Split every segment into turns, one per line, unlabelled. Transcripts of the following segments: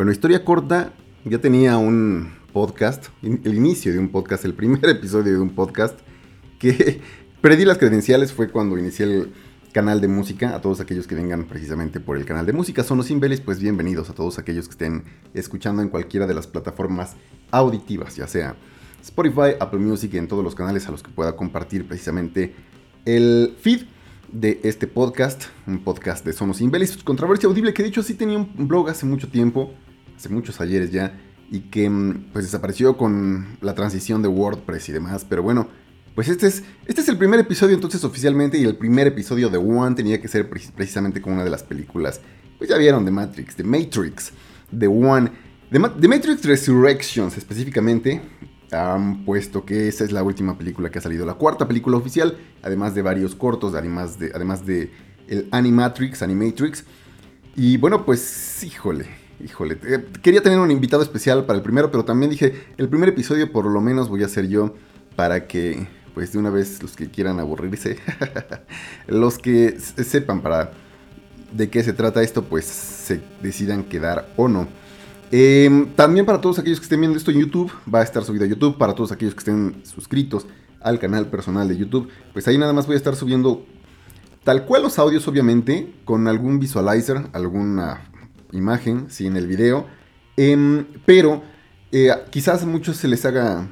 Bueno, historia corta, ya tenía un podcast, el inicio de un podcast, el primer episodio de un podcast, que perdí las credenciales, fue cuando inicié el canal de música, a todos aquellos que vengan precisamente por el canal de música Sonos Imbelis, pues bienvenidos a todos aquellos que estén escuchando en cualquiera de las plataformas auditivas, ya sea Spotify, Apple Music, en todos los canales a los que pueda compartir precisamente el feed de este podcast, un podcast de Sonos Imbelis, controversia audible, que de hecho sí tenía un blog hace mucho tiempo, hace muchos ayeres ya, y que mm, pues desapareció con la transición de WordPress y demás, pero bueno, pues este es, este es el primer episodio entonces oficialmente y el primer episodio de One tenía que ser precisamente con una de las películas, pues ya vieron de Matrix, de Matrix, de One, de, Matrix Resurrections específicamente, han puesto que esa es la última película que ha salido, la cuarta película oficial, además de varios cortos, además de, además de el Animatrix, Animatrix. Y bueno, pues híjole, híjole, eh, quería tener un invitado especial para el primero, pero también dije, el primer episodio por lo menos voy a ser yo para que pues de una vez los que quieran aburrirse, los que sepan para de qué se trata esto, pues se decidan quedar o no. Em, también para todos aquellos que estén viendo esto en YouTube, va a estar subido a YouTube. Para todos aquellos que estén suscritos al canal personal de YouTube, pues ahí nada más voy a estar subiendo tal cual los audios, obviamente, con algún visualizer, alguna imagen, sí, en el video. Em, pero eh, quizás a muchos se les haga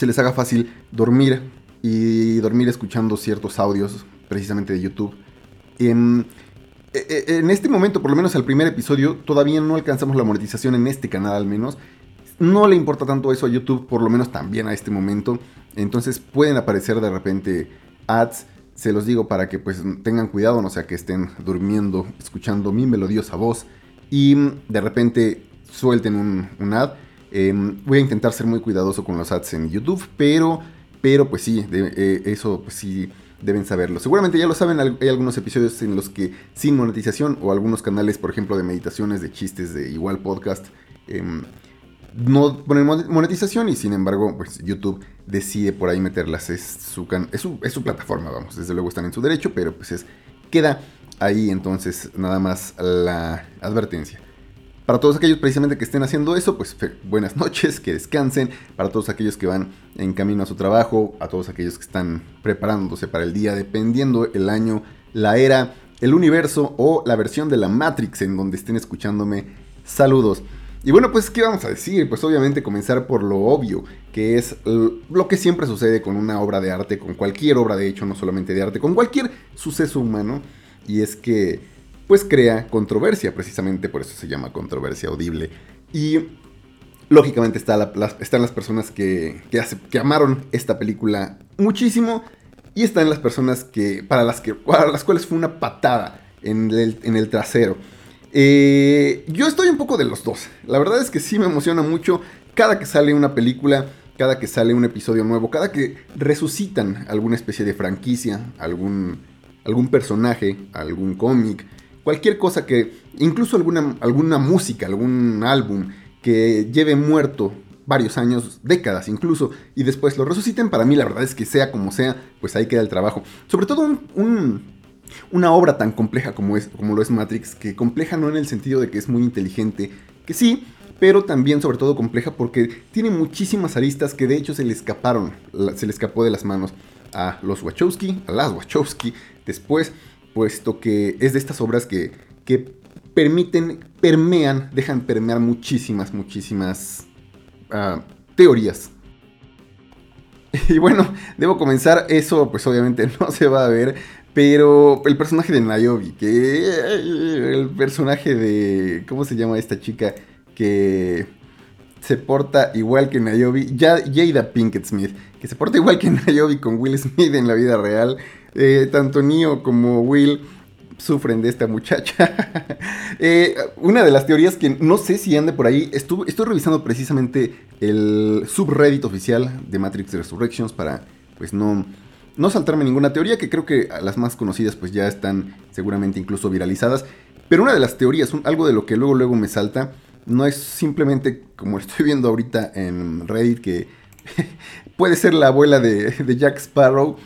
se les haga fácil dormir y dormir escuchando ciertos audios precisamente de YouTube. En, e, e, en, este momento, por lo menos al primer episodio, todavía no alcanzamos la monetización en este canal al menos. No le importa tanto eso a YouTube, por lo menos también a este momento. Entonces pueden aparecer de repente ads. Se los digo para que pues tengan cuidado, no sea que estén durmiendo, escuchando mi melodiosa voz y de repente suelten un, un ad Em, voy a intentar ser muy cuidadoso con los ads en YouTube, pero, pero pues sí, eh, eso pues sí deben saberlo. Seguramente ya lo saben, hay algunos episodios en los que sin monetización o algunos canales, por ejemplo, de meditaciones, de chistes, de igual podcast, em, no ponen monetización y sin embargo, pues YouTube decide por ahí meterlas. Es su, es su, es su plataforma, vamos, desde luego están en su derecho, pero pues es, queda ahí entonces nada más la advertencia. Para todos aquellos precisamente que estén haciendo eso, pues buenas noches, que descansen. Para todos aquellos que van en camino a su trabajo, a todos aquellos que están preparándose para el día, dependiendo el año, la era, el universo o la versión de la Matrix en donde estén escuchándome. Saludos. Y bueno, pues, ¿qué vamos a decir? Pues obviamente comenzar por lo obvio, que es lo que siempre sucede con una obra de arte, con cualquier obra de hecho, no solamente de arte, con cualquier suceso humano. Y es que pues crea controversia, precisamente por eso se llama controversia audible. Y lógicamente están las personas que, que, amaron esta película muchísimo y están las personas que para, las que, para las cuales fue una patada en el, trasero. Eh, yo estoy un poco de los dos. La verdad es que sí me emociona mucho cada que sale una película, cada que sale un episodio nuevo, cada que resucitan alguna especie de franquicia, algún, algún personaje, algún cómic, cualquier cosa que, incluso alguna, alguna música, algún álbum que lleve muerto varios años, décadas incluso, y después lo resuciten, para mí la verdad es que sea como sea, pues ahí queda el trabajo. Sobre todo una obra tan compleja como, es, como lo es Matrix, que compleja no en el sentido de que es muy inteligente, que sí, pero también sobre todo compleja porque tiene muchísimas aristas que de hecho se le escaparon, se le escapó de las manos a los Wachowski, a las Wachowski, después puesto que es de estas obras que, permiten, permean, dejan permear muchísimas, muchísimas ah, teorías. Y bueno, debo comenzar, eso pues obviamente no se va a ver, pero el personaje de Nayobi, que el personaje de, ¿cómo se llama esta chica? Que se porta igual que Nayobi, Jada Pinkett Smith, que se porta igual que Nayobi con Will Smith en la vida real. Eh, tanto Neo como Will sufren de esta muchacha. Eh, una de las teorías que no sé si ande por ahí, estuve, estoy revisando precisamente el subreddit oficial de Matrix Resurrections para pues no, no saltarme ninguna teoría, que creo que las más conocidas pues ya están seguramente incluso viralizadas. Pero una de las teorías, algo de lo que luego luego me salta, no es simplemente como estoy viendo ahorita en Reddit que puede ser la abuela de, de Jack Sparrow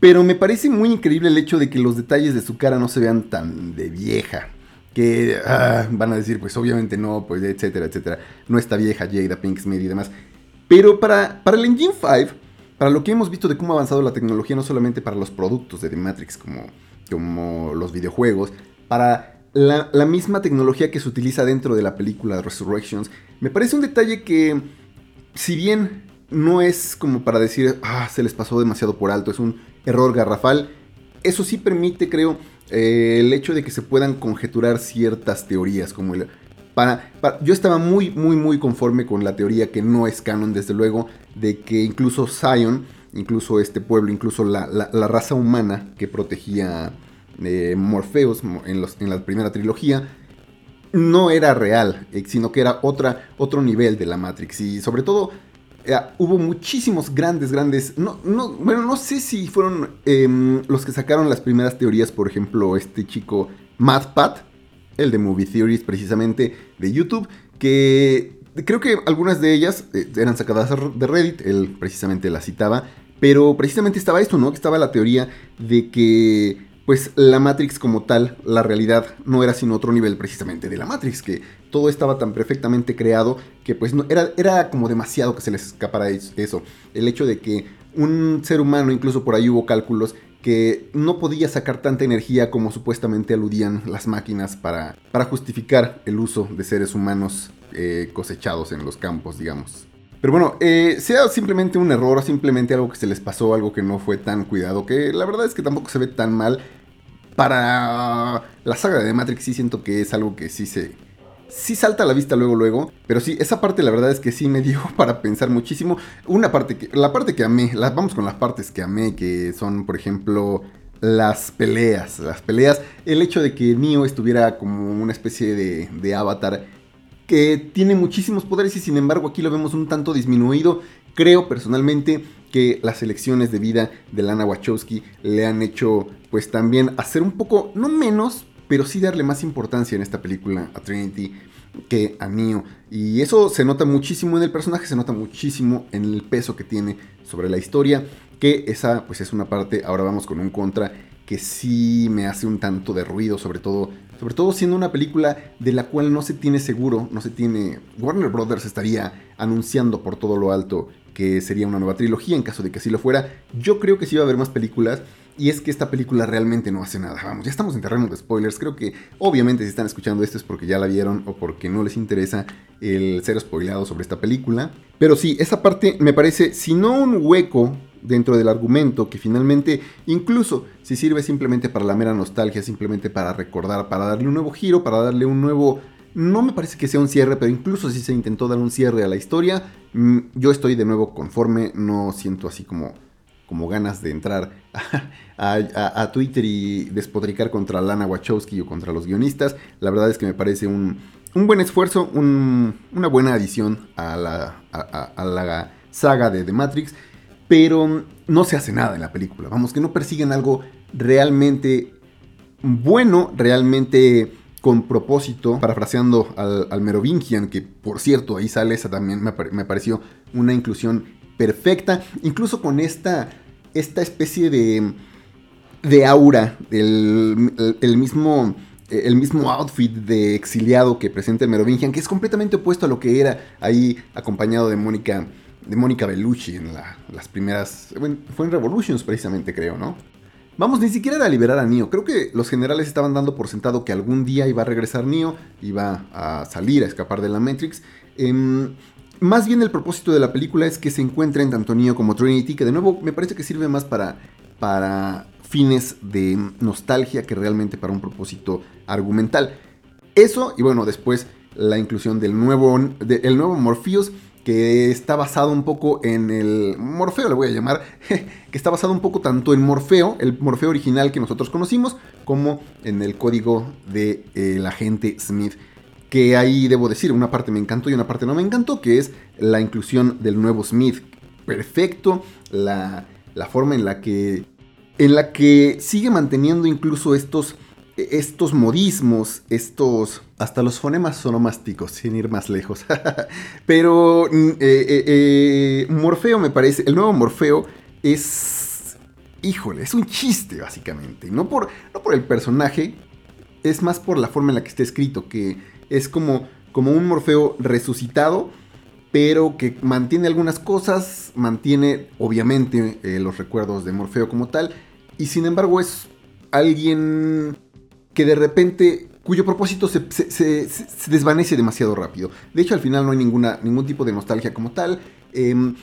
pero me parece muy increíble el hecho de que los detalles de su cara no se vean tan de vieja. que ah, van a decir, pues obviamente no, pues etcétera, etcétera. No está vieja Jada Pink Smith y demás. Pero para, para el Engine 5, para lo que hemos visto de cómo ha avanzado la tecnología, no solamente para los productos de The Matrix como, como los videojuegos, para la, misma tecnología que se utiliza dentro de la película Resurrections, me parece un detalle que, si bien no es como para decir, ah, se les pasó demasiado por alto, es un error garrafal, eso sí permite, creo, eh, el hecho de que se puedan conjeturar ciertas teorías, como el, para, yo estaba muy, muy, muy conforme con la teoría que no es canon, desde luego, de que incluso Zion, incluso este pueblo, incluso la, raza humana que protegía eh, Morpheus en, en la primera trilogía, no era real, eh, sino que era otra, otro nivel de la Matrix. Y sobre todo eh, hubo muchísimos grandes, grandes. No, no, bueno, no sé si fueron em, los que sacaron las primeras teorías, por ejemplo, este chico MathPat, el de Movie Theories, precisamente de YouTube, que creo que algunas de ellas eh, eran sacadas de Reddit, él precisamente la citaba, pero precisamente estaba esto, ¿no? Que estaba la teoría de que pues la Matrix como tal, la realidad no era sino otro nivel precisamente de la Matrix, que todo estaba tan perfectamente creado que pues no, era, era como demasiado que se les escapara eso. El hecho de que un ser humano, incluso por ahí hubo cálculos, que no podía sacar tanta energía como supuestamente aludían las máquinas para, para justificar el uso de seres humanos eh, cosechados en los campos, digamos. Pero bueno, eh, sea simplemente un error, simplemente algo que se les pasó, algo que no fue tan cuidado, que la verdad es que tampoco se ve tan mal para la saga de Matrix sí siento que es algo que sí se... Sí salta a la vista luego, luego. Pero sí, esa parte la verdad es que sí me dio para pensar muchísimo. Una parte que... La parte que amé. vamos con las partes que amé, que son, por ejemplo, las peleas. Las peleas. El hecho de que Neo estuviera como una especie de, de avatar que tiene muchísimos poderes y sin embargo aquí lo vemos un tanto disminuido. Creo personalmente que las elecciones de vida de Lana Wachowski le han hecho pues también hacer un poco, no menos, pero sí darle más importancia en esta película a Trinity que a Neo. Y eso se nota muchísimo en el personaje, se nota muchísimo en el peso que tiene sobre la historia, que esa pues es una parte, ahora vamos con un contra que sí me hace un tanto de ruido, sobre todo, sobre todo siendo una película de la cual no se tiene seguro, no se tiene, Warner Brothers estaría anunciando por todo lo alto que sería una nueva trilogía en caso de que así lo fuera. Yo creo que sí va a haber más películas. Y es que esta película realmente no hace nada. Vamos, ya estamos en terreno de spoilers. Creo que obviamente si están escuchando esto es porque ya la vieron o porque no les interesa el ser spoilado sobre esta película. Pero sí, esa parte me parece, si no un hueco dentro del argumento, que finalmente, incluso si sirve simplemente para la mera nostalgia, simplemente para recordar, para darle un nuevo giro, para darle un nuevo no me parece que sea un cierre, pero incluso si se intentó dar un cierre a la historia, mm, yo estoy de nuevo conforme, no siento así como, como ganas de entrar a, Twitter y despodricar contra Lana Wachowski o contra los guionistas. La verdad es que me parece un, buen esfuerzo, una buena adición a la, a la saga de The Matrix, pero no se hace nada en la película. Vamos, que no persiguen algo realmente bueno, realmente con propósito, parafraseando al, Merovingian, que por cierto ahí sale, esa también me, pareció una inclusión perfecta, incluso con esta, esta especie de, de aura, el, el, mismo, el mismo outfit de exiliado que presenta Merovingian, que es completamente opuesto a lo que era ahí acompañado de Mónica. De Mónica Bellucci en las primeras. Fue en Revolutions precisamente, creo, ¿no? Vamos, ni siquiera era liberar a Neo. Creo que los generales estaban dando por sentado que algún día iba a regresar Neo, iba a salir, a escapar de la Matrix. Em, más bien el propósito de la película es que se encuentren tanto Neo como Trinity, que de nuevo me parece que sirve más para, para fines de nostalgia que realmente para un propósito argumental. Eso, y bueno, después la inclusión del nuevo, el nuevo Morpheus que está basado un poco en el Morfeo, le voy a llamar, que está basado un poco tanto en Morfeo, el Morfeo original que nosotros conocimos, como en el código de, agente Smith. Que ahí debo decir, una parte me encantó y una parte no me encantó, que es la inclusión del nuevo Smith. Perfecto, la, la forma en la que en la que sigue manteniendo incluso estos estos modismos, estos... Hasta los fonemas sonomásticos, sin ir más lejos. Pero mm, eh, eh, eh, Morfeo me parece, el nuevo Morfeo es... Híjole, es un chiste básicamente. No por, no por el personaje, es más por la forma en la que está escrito, que es como, como un Morfeo resucitado, pero que mantiene algunas cosas, mantiene obviamente eh, los recuerdos de Morfeo como tal, y sin embargo es alguien que de repente cuyo propósito se, desvanece demasiado rápido. De hecho, al final no hay ninguna, ningún tipo de nostalgia como tal. Em,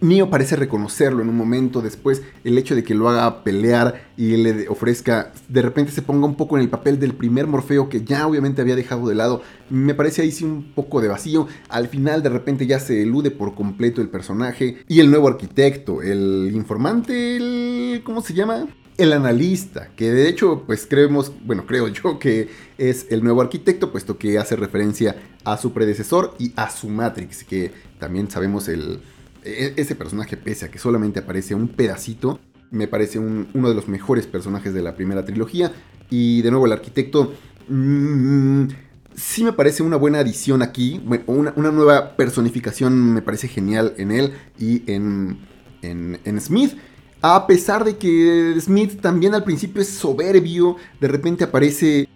Neo parece reconocerlo en un momento, después el hecho de que lo haga pelear y le ofrezca, de repente se ponga un poco en el papel del primer Morfeo que ya obviamente había dejado de lado, me parece ahí sí un poco de vacío, al final de repente ya se elude por completo el personaje y el nuevo arquitecto, el informante, el... ¿cómo se llama? el analista, que de hecho, pues creemos, bueno, creo yo que es el nuevo arquitecto, puesto que hace referencia a su predecesor y a su Matrix, que también sabemos el, ese personaje, pese a que solamente aparece un pedacito, me parece uno de los mejores personajes de la primera trilogía. Y de nuevo, el arquitecto mm, sí me parece una buena adición aquí. una, nueva personificación me parece genial en él y en, en, Smith. A pesar de que Smith también al principio es soberbio, de repente aparece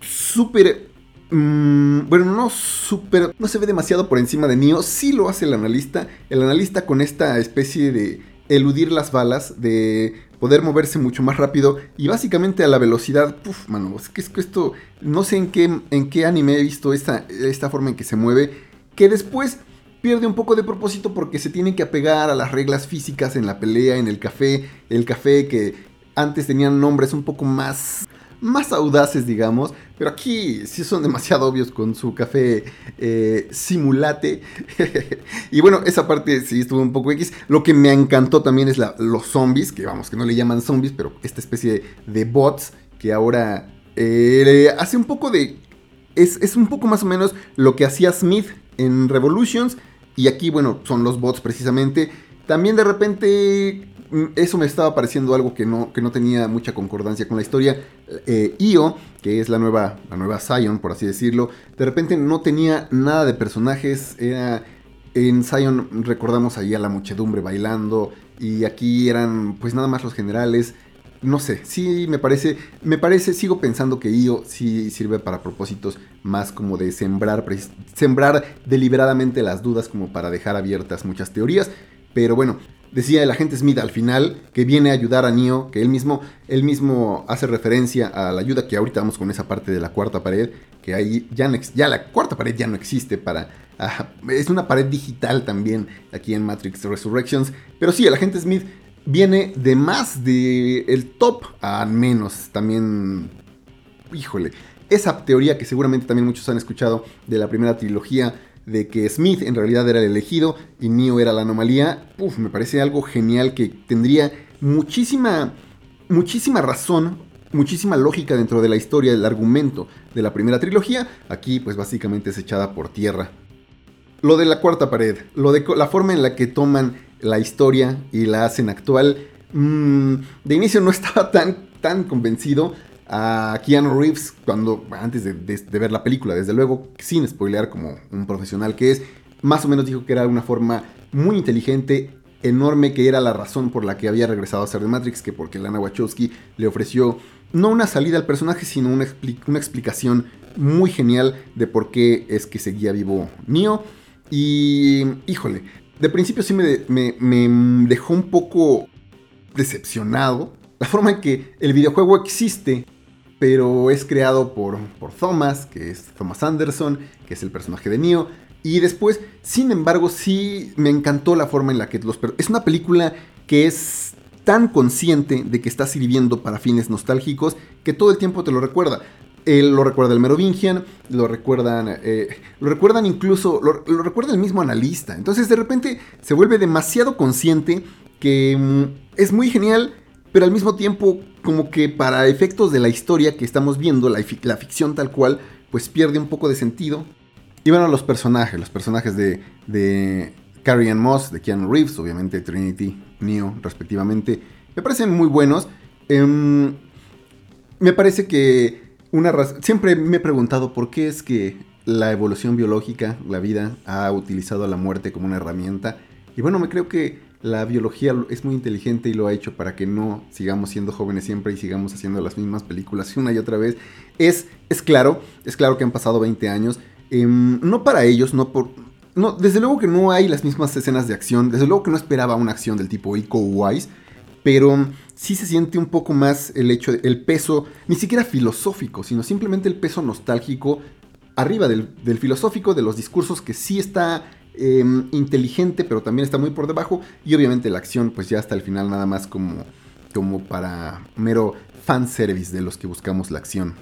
súper Mm, bueno, no súper. No se ve demasiado por encima de Neo. Sí lo hace el analista. El analista con esta especie de eludir las balas, de poder moverse mucho más rápido y básicamente a la velocidad. Puf, mano, es que, es esto. No sé en qué, en qué anime he visto esta, esta forma en que se mueve. Que después pierde un poco de propósito porque se tiene que apegar a las reglas físicas en la pelea, en el café. El café que antes tenían nombres un poco más más audaces, digamos, pero aquí sí son demasiado obvios con su café eh, simulate. y bueno, esa parte sí estuvo un poco X. Lo que me encantó también es los zombies, que vamos, que no le llaman zombies, pero esta especie de, bots que ahora eh, hace un poco de... Es, es un poco más o menos lo que hacía Smith en Revolutions. Y aquí, bueno, son los bots precisamente. También de repente Mm, eso me estaba pareciendo algo que no, que no tenía mucha concordancia con la historia. Eh, Io, que es la nueva, la nueva Zion, por así decirlo, de repente no tenía nada de personajes. Era, en Zion recordamos ahí a la muchedumbre bailando y aquí eran pues nada más los generales. No sé, sí me parece, me parece, sigo pensando que Io sí sirve para propósitos más como de sembrar, sembrar deliberadamente las dudas como para dejar abiertas muchas teorías. Pero bueno, decía el agente Smith al final que viene a ayudar a Neo, que él mismo, él mismo hace referencia a la ayuda que ahorita vamos con esa parte de la cuarta pared, que ahí ya, ya la cuarta pared ya no existe para... Ah, es una pared digital también aquí en Matrix Resurrections, pero sí, el agente Smith viene de más de el top a menos también... Híjole, esa teoría que seguramente también muchos han escuchado de la primera trilogía de que Smith en realidad era el elegido y Neo era la anomalía, uf, me parece algo genial que tendría muchísima, muchísima razón, muchísima lógica dentro de la historia, del argumento de la primera trilogía. Aquí pues básicamente es echada por tierra. Lo de la cuarta pared, lo de la forma en la que toman la historia y la hacen actual, mm, de inicio no estaba tan, tan convencido a Keanu Reeves cuando antes de, ver la película, desde luego, sin spoilear como un profesional que es, más o menos dijo que era una forma muy inteligente, enorme, que era la razón por la que había regresado a ser de Matrix, que porque Lana Wachowski le ofreció no una salida al personaje, sino una, una explicación muy genial de por qué es que seguía vivo Neo. Y, híjole, de principio sí me, dejó un poco decepcionado la forma en que el videojuego existe pero es creado por, por Thomas, que es Thomas Anderson, que es el personaje de Neo. Y después, sin embargo, sí me encantó la forma en la que los... Es una película que es tan consciente de que está sirviendo para fines nostálgicos que todo el tiempo te lo recuerda. Él lo recuerda el Merovingian, lo recuerdan, eh, lo recuerdan incluso, lo, lo, recuerda el mismo analista. Entonces de repente se vuelve demasiado consciente que mm, es muy genial pero al mismo tiempo como que para efectos de la historia que estamos viendo, la, ficción tal cual, pues pierde un poco de sentido. Y bueno, los personajes, los personajes de, de Carrie Ann Moss, de Keanu Reeves, obviamente Trinity, Neo, respectivamente, me parecen muy buenos. Em, me parece que una siempre me he preguntado por qué es que la evolución biológica, la vida, ha utilizado la muerte como una herramienta. Y bueno, me creo que la biología es muy inteligente y lo ha hecho para que no sigamos siendo jóvenes siempre y sigamos haciendo las mismas películas una y otra vez. Es, es claro, es claro que han pasado 20 años. Em, no para ellos, no por... No, desde luego que no hay las mismas escenas de acción. Desde luego que no esperaba una acción del tipo Ico Wise. Pero sí se siente un poco más el hecho, el peso, ni siquiera filosófico, sino simplemente el peso nostálgico arriba del, del filosófico, de los discursos que sí está Em, inteligente, pero también está muy por debajo. Y obviamente la acción, pues ya hasta el final nada más como, como para mero fanservice de los que buscamos la acción.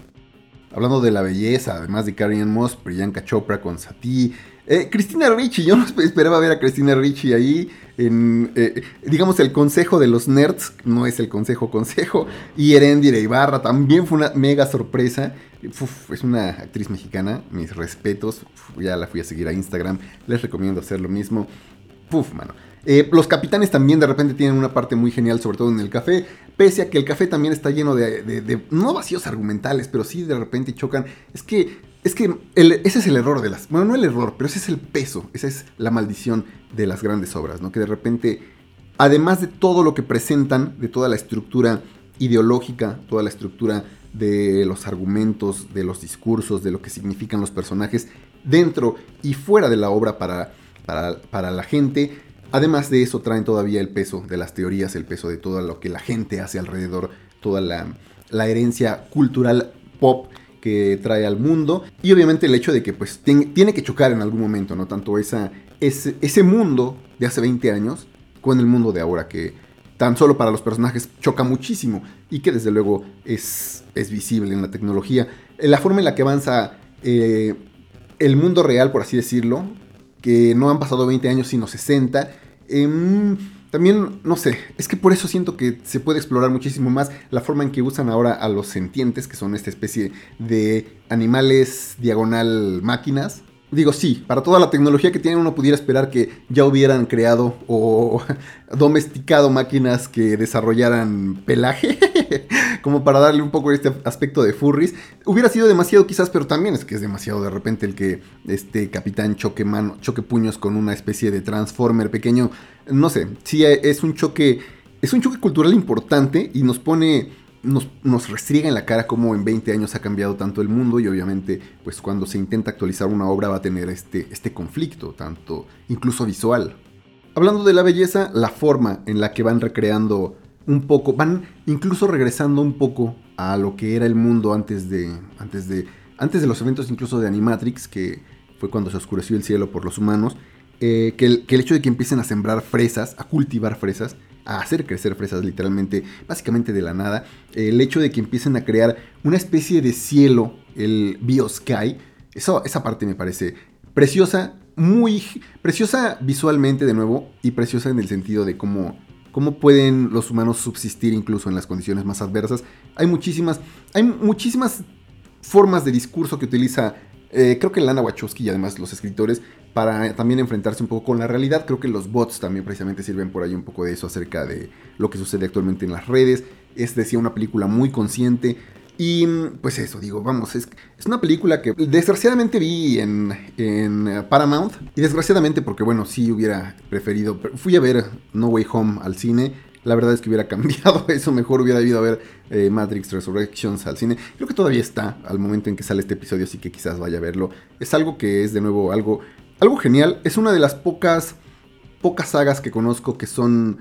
Hablando de la belleza, además de Carrie Moss, Priyanka Chopra con Sati. Eh, Cristina Ricci, yo no esperaba ver a Cristina Ricci ahí eh, digamos, el consejo de los nerds, no es el consejo consejo. Y Erendira Ibarra también fue una mega sorpresa es una actriz mexicana, mis respetos. ya la fui a seguir a Instagram. Les recomiendo hacer lo mismo. Puf. Eh, los capitanes también de repente tienen una parte muy genial, sobre todo en el café. Pese a que el café también está lleno de, no vacíos argumentales, pero sí de repente chocan. Es que, es que ese es el error de las. Bueno, no el error, pero ese es el peso, esa es la maldición de las grandes obras, ¿no? Que de repente, además de todo lo que presentan, de toda la estructura ideológica, toda la estructura de los argumentos, de los discursos, de lo que significan los personajes dentro y fuera de la obra para, para, la gente. Además de eso traen todavía el peso de las teorías, el peso de todo lo que la gente hace alrededor, toda la, herencia cultural pop que trae al mundo y obviamente el hecho de que pues tiene que chocar en algún momento, ¿no? Tanto esa, ese, ese mundo de hace 20 años con el mundo de ahora que tan solo para los personajes choca muchísimo y que desde luego es, es visible en la tecnología. La forma en la que avanza eh, el mundo real, por así decirlo, que no han pasado 20 años sino 60, em, también, no sé, es que por eso siento que se puede explorar muchísimo más la forma en que usan ahora a los sentientes, que son esta especie de animales diagonal máquinas, Digo, sí, para toda la tecnología que tienen uno pudiera esperar que ya hubieran creado o domesticado máquinas que desarrollaran pelaje, como para darle un poco este aspecto de furries. Hubiera sido demasiado quizás, pero también es que es demasiado de repente el que este capitán choque, mano, choque puños con una especie de transformer pequeño. No sé, sí es un choque, es un choque cultural importante y nos pone nos, nos, restriega en la cara cómo en 20 años ha cambiado tanto el mundo y obviamente pues cuando se intenta actualizar una obra va a tener este, este conflicto, tanto incluso visual. Hablando de la belleza, la forma en la que van recreando un poco, van incluso regresando un poco a lo que era el mundo antes de, antes de, antes de los eventos incluso de Animatrix, que fue cuando se oscureció el cielo por los humanos, eh, que, el, que el hecho de que empiecen a sembrar fresas, a cultivar fresas, a hacer crecer fresas literalmente, básicamente de la nada. El hecho de que empiecen a crear una especie de cielo, el Biosky, eso, esa parte me parece preciosa, muy preciosa visualmente de nuevo y preciosa en el sentido de cómo, cómo pueden los humanos subsistir incluso en las condiciones más adversas. Hay muchísimas, hay muchísimas formas de discurso que utiliza eh, creo que Lana Wachowski y además los escritores para también enfrentarse un poco con la realidad. Creo que los bots también precisamente sirven por ahí un poco de eso acerca de lo que sucede actualmente en las redes. Es decía una película muy consciente. Y pues eso, digo, vamos, es, es una película que desgraciadamente vi en, en, Paramount. Y desgraciadamente porque, bueno, sí hubiera preferido, fui a ver No Way Home al cine. La verdad es que hubiera cambiado eso, mejor hubiera ido a ver eh, Matrix Resurrections al cine. Creo que todavía está al momento en que sale este episodio, así que quizás vaya a verlo. Es algo que es de nuevo algo algo genial, es una de las pocas, pocas sagas que conozco que son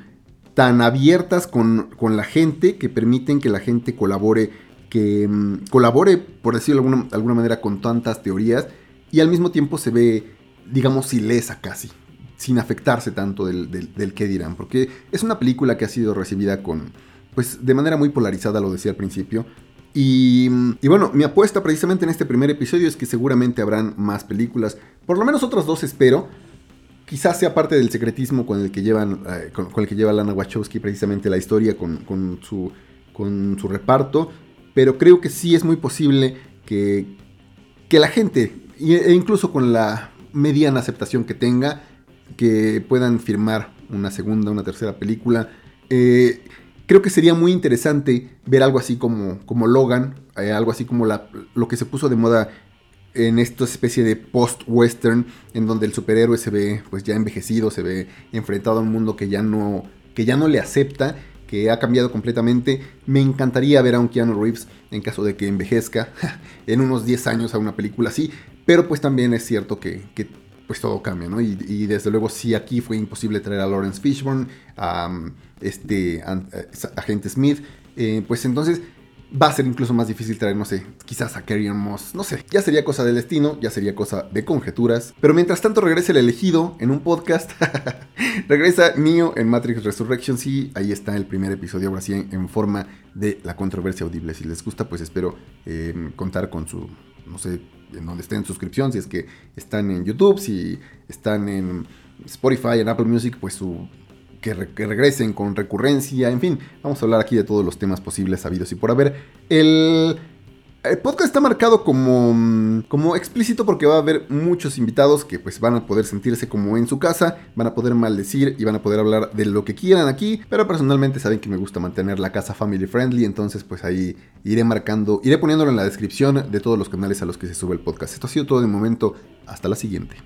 tan abiertas con, la gente, que permiten que la gente colabore, que mm, colabore, por decirlo de alguna, alguna, manera, con tantas teorías, y al mismo tiempo se ve, digamos, ilesa casi, sin afectarse tanto del, del, que dirán, porque es una película que ha sido recibida con, pues, de manera muy polarizada, lo decía al principio, y, bueno, mi apuesta precisamente en este primer episodio es que seguramente habrán más películas. Por lo menos otras dos espero. Quizás sea parte del secretismo con el que llevan, eh, con, el que lleva Lana Wachowski precisamente la historia con, su, con su reparto. Pero creo que sí es muy posible que, que la gente, e incluso con la mediana aceptación que tenga, que puedan firmar una segunda, una tercera película. Eh, creo que sería muy interesante ver algo así como, como Logan, eh, algo así como la, lo que se puso de moda en esta especie de post-western en donde el superhéroe se ve pues ya envejecido, se ve enfrentado a un mundo que ya no, que ya no le acepta, que ha cambiado completamente. Me encantaría ver a un Keanu Reeves en caso de que envejezca en unos 10 años a una película así, pero pues también es cierto que, pues todo cambia, ¿no? Y, desde luego si aquí fue imposible traer a Lawrence Fishburne, a este agente Smith, eh, pues entonces va a ser incluso más difícil traer, no sé, quizás a Carrie Moss, no sé, ya sería cosa del destino, ya sería cosa de conjeturas. Pero mientras tanto regresa el elegido en un podcast, regresa Neo en Matrix Resurrection, sí, ahí está el primer episodio, ahora sí, en, forma de la controversia audible. Si les gusta, pues espero em, contar con su, no sé, en donde estén en suscripción, si es que están en YouTube, si están en Spotify, en Apple Music, pues su que, regresen con recurrencia, en fin, vamos a hablar aquí de todos los temas posibles, sabidos y por haber. El, podcast está marcado como, como explícito porque va a haber muchos invitados que pues van a poder sentirse como en su casa, van a poder maldecir y van a poder hablar de lo que quieran aquí, pero personalmente saben que me gusta mantener la casa family friendly, entonces pues ahí iré marcando, iré poniéndolo en la descripción de todos los canales a los que se sube el podcast. Esto ha sido todo de momento, hasta la siguiente.